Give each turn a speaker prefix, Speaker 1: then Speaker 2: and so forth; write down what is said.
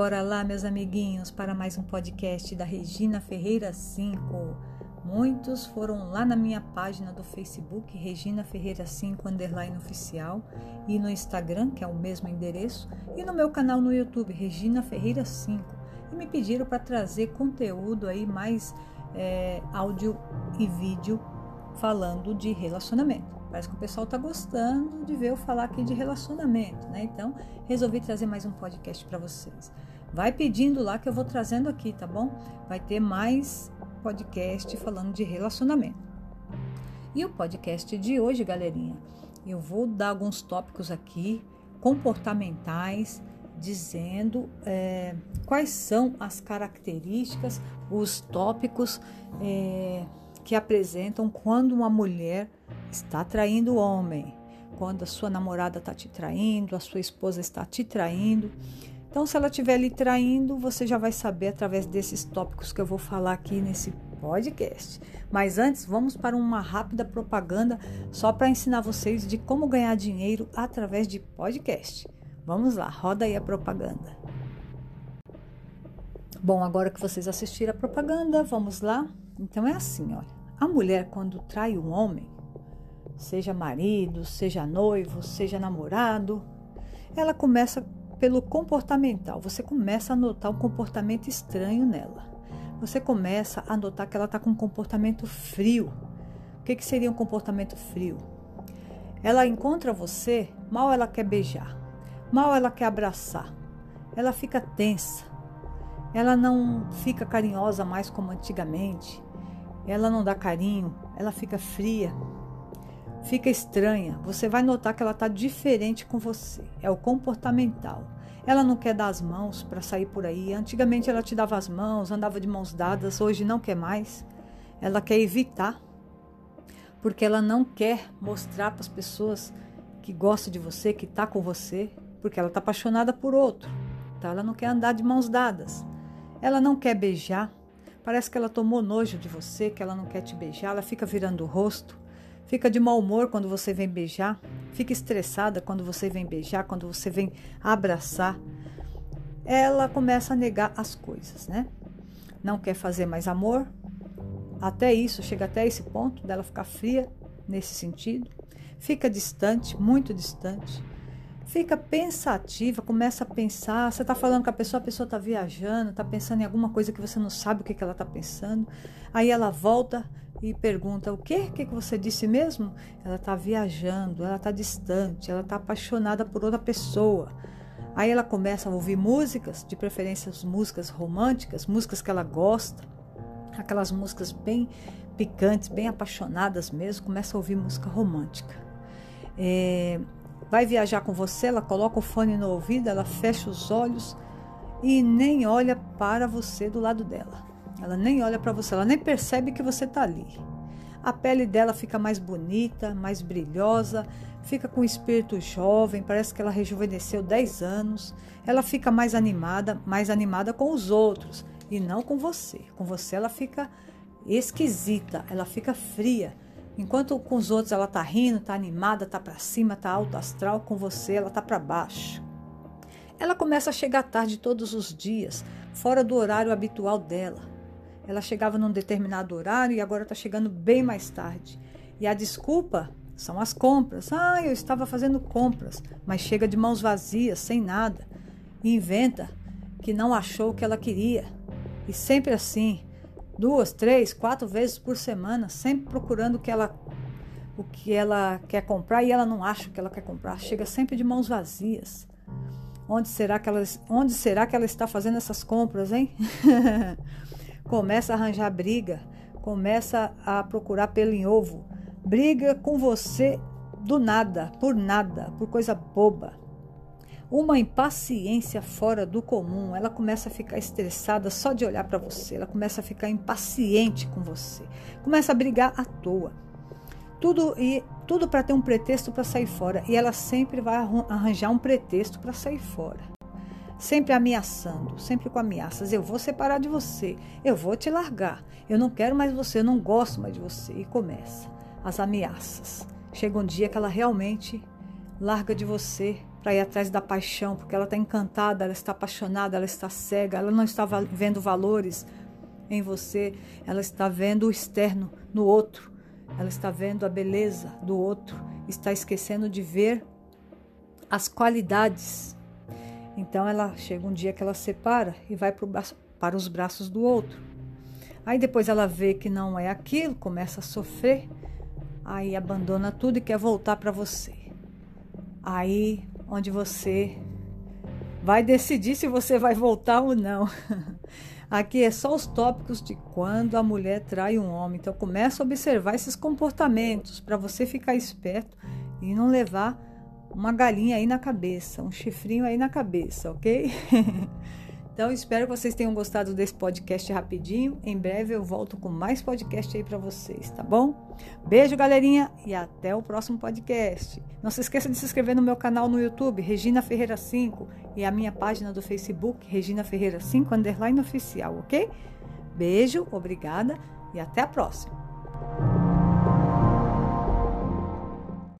Speaker 1: Bora lá, meus amiguinhos, para mais um podcast da Regina Ferreira 5. Muitos foram lá na minha página do Facebook, Regina Ferreira 5 underline oficial, e no Instagram, que é o mesmo endereço, e no meu canal no YouTube, Regina Ferreira 5, e me pediram para trazer conteúdo aí, mais é, áudio e vídeo falando de relacionamento. Parece que o pessoal está gostando de ver eu falar aqui de relacionamento, né? Então, resolvi trazer mais um podcast para vocês. Vai pedindo lá que eu vou trazendo aqui, tá bom? Vai ter mais podcast falando de relacionamento. E o podcast de hoje, galerinha, eu vou dar alguns tópicos aqui comportamentais, dizendo é, quais são as características, os tópicos é, que apresentam quando uma mulher está traindo o homem, quando a sua namorada está te traindo, a sua esposa está te traindo. Então, se ela estiver lhe traindo, você já vai saber através desses tópicos que eu vou falar aqui nesse podcast. Mas antes, vamos para uma rápida propaganda só para ensinar vocês de como ganhar dinheiro através de podcast. Vamos lá, roda aí a propaganda. Bom, agora que vocês assistiram a propaganda, vamos lá. Então é assim, olha. A mulher quando trai um homem, seja marido, seja noivo, seja namorado, ela começa pelo comportamental. Você começa a notar um comportamento estranho nela. Você começa a notar que ela está com um comportamento frio. O que, que seria um comportamento frio? Ela encontra você, mal ela quer beijar, mal ela quer abraçar, ela fica tensa, ela não fica carinhosa mais como antigamente, ela não dá carinho, ela fica fria, fica estranha. Você vai notar que ela está diferente com você. É o comportamental. Ela não quer dar as mãos para sair por aí. Antigamente ela te dava as mãos, andava de mãos dadas, hoje não quer mais. Ela quer evitar, porque ela não quer mostrar para as pessoas que gosta de você, que está com você, porque ela está apaixonada por outro. Então ela não quer andar de mãos dadas. Ela não quer beijar. Parece que ela tomou nojo de você, que ela não quer te beijar. Ela fica virando o rosto. Fica de mau humor quando você vem beijar, fica estressada quando você vem beijar, quando você vem abraçar. Ela começa a negar as coisas, né? Não quer fazer mais amor. Até isso, chega até esse ponto dela ficar fria nesse sentido. Fica distante, muito distante. Fica pensativa, começa a pensar. Você está falando com a pessoa, a pessoa está viajando, está pensando em alguma coisa que você não sabe o que, que ela está pensando. Aí ela volta, e pergunta: O quê? O que você disse mesmo? Ela está viajando, ela está distante, ela está apaixonada por outra pessoa. Aí ela começa a ouvir músicas, de preferência músicas românticas, músicas que ela gosta, aquelas músicas bem picantes, bem apaixonadas mesmo, começa a ouvir música romântica. É, vai viajar com você, ela coloca o fone no ouvido, ela fecha os olhos e nem olha para você do lado dela. Ela nem olha para você, ela nem percebe que você está ali. A pele dela fica mais bonita, mais brilhosa, fica com espírito jovem, parece que ela rejuvenesceu 10 anos. Ela fica mais animada, mais animada com os outros e não com você. Com você ela fica esquisita, ela fica fria. Enquanto com os outros ela tá rindo, tá animada, tá para cima, tá alto astral, com você ela tá para baixo. Ela começa a chegar tarde todos os dias, fora do horário habitual dela. Ela chegava num determinado horário e agora está chegando bem mais tarde. E a desculpa são as compras. Ah, eu estava fazendo compras, mas chega de mãos vazias, sem nada. E inventa que não achou o que ela queria. E sempre assim, duas, três, quatro vezes por semana, sempre procurando o que ela o que ela quer comprar e ela não acha o que ela quer comprar. Chega sempre de mãos vazias. Onde será que ela, onde será que ela está fazendo essas compras, hein? começa a arranjar briga, começa a procurar pelo em ovo, briga com você do nada, por nada, por coisa boba. Uma impaciência fora do comum, ela começa a ficar estressada só de olhar para você, ela começa a ficar impaciente com você, começa a brigar à toa. Tudo e tudo para ter um pretexto para sair fora, e ela sempre vai arranjar um pretexto para sair fora sempre ameaçando, sempre com ameaças. Eu vou separar de você, eu vou te largar, eu não quero mais você, eu não gosto mais de você. E começa as ameaças. Chega um dia que ela realmente larga de você para ir atrás da paixão, porque ela está encantada, ela está apaixonada, ela está cega, ela não está vendo valores em você, ela está vendo o externo no outro, ela está vendo a beleza do outro, está esquecendo de ver as qualidades. Então ela chega um dia que ela separa e vai para os braços do outro. Aí depois ela vê que não é aquilo, começa a sofrer, aí abandona tudo e quer voltar para você. Aí onde você vai decidir se você vai voltar ou não. Aqui é só os tópicos de quando a mulher trai um homem. Então começa a observar esses comportamentos para você ficar esperto e não levar uma galinha aí na cabeça, um chifrinho aí na cabeça, ok? então espero que vocês tenham gostado desse podcast rapidinho. Em breve eu volto com mais podcast aí para vocês, tá bom? Beijo, galerinha, e até o próximo podcast. Não se esqueça de se inscrever no meu canal no YouTube, Regina Ferreira 5, e a minha página do Facebook, Regina Ferreira 5 underline oficial, ok? Beijo, obrigada e até a próxima.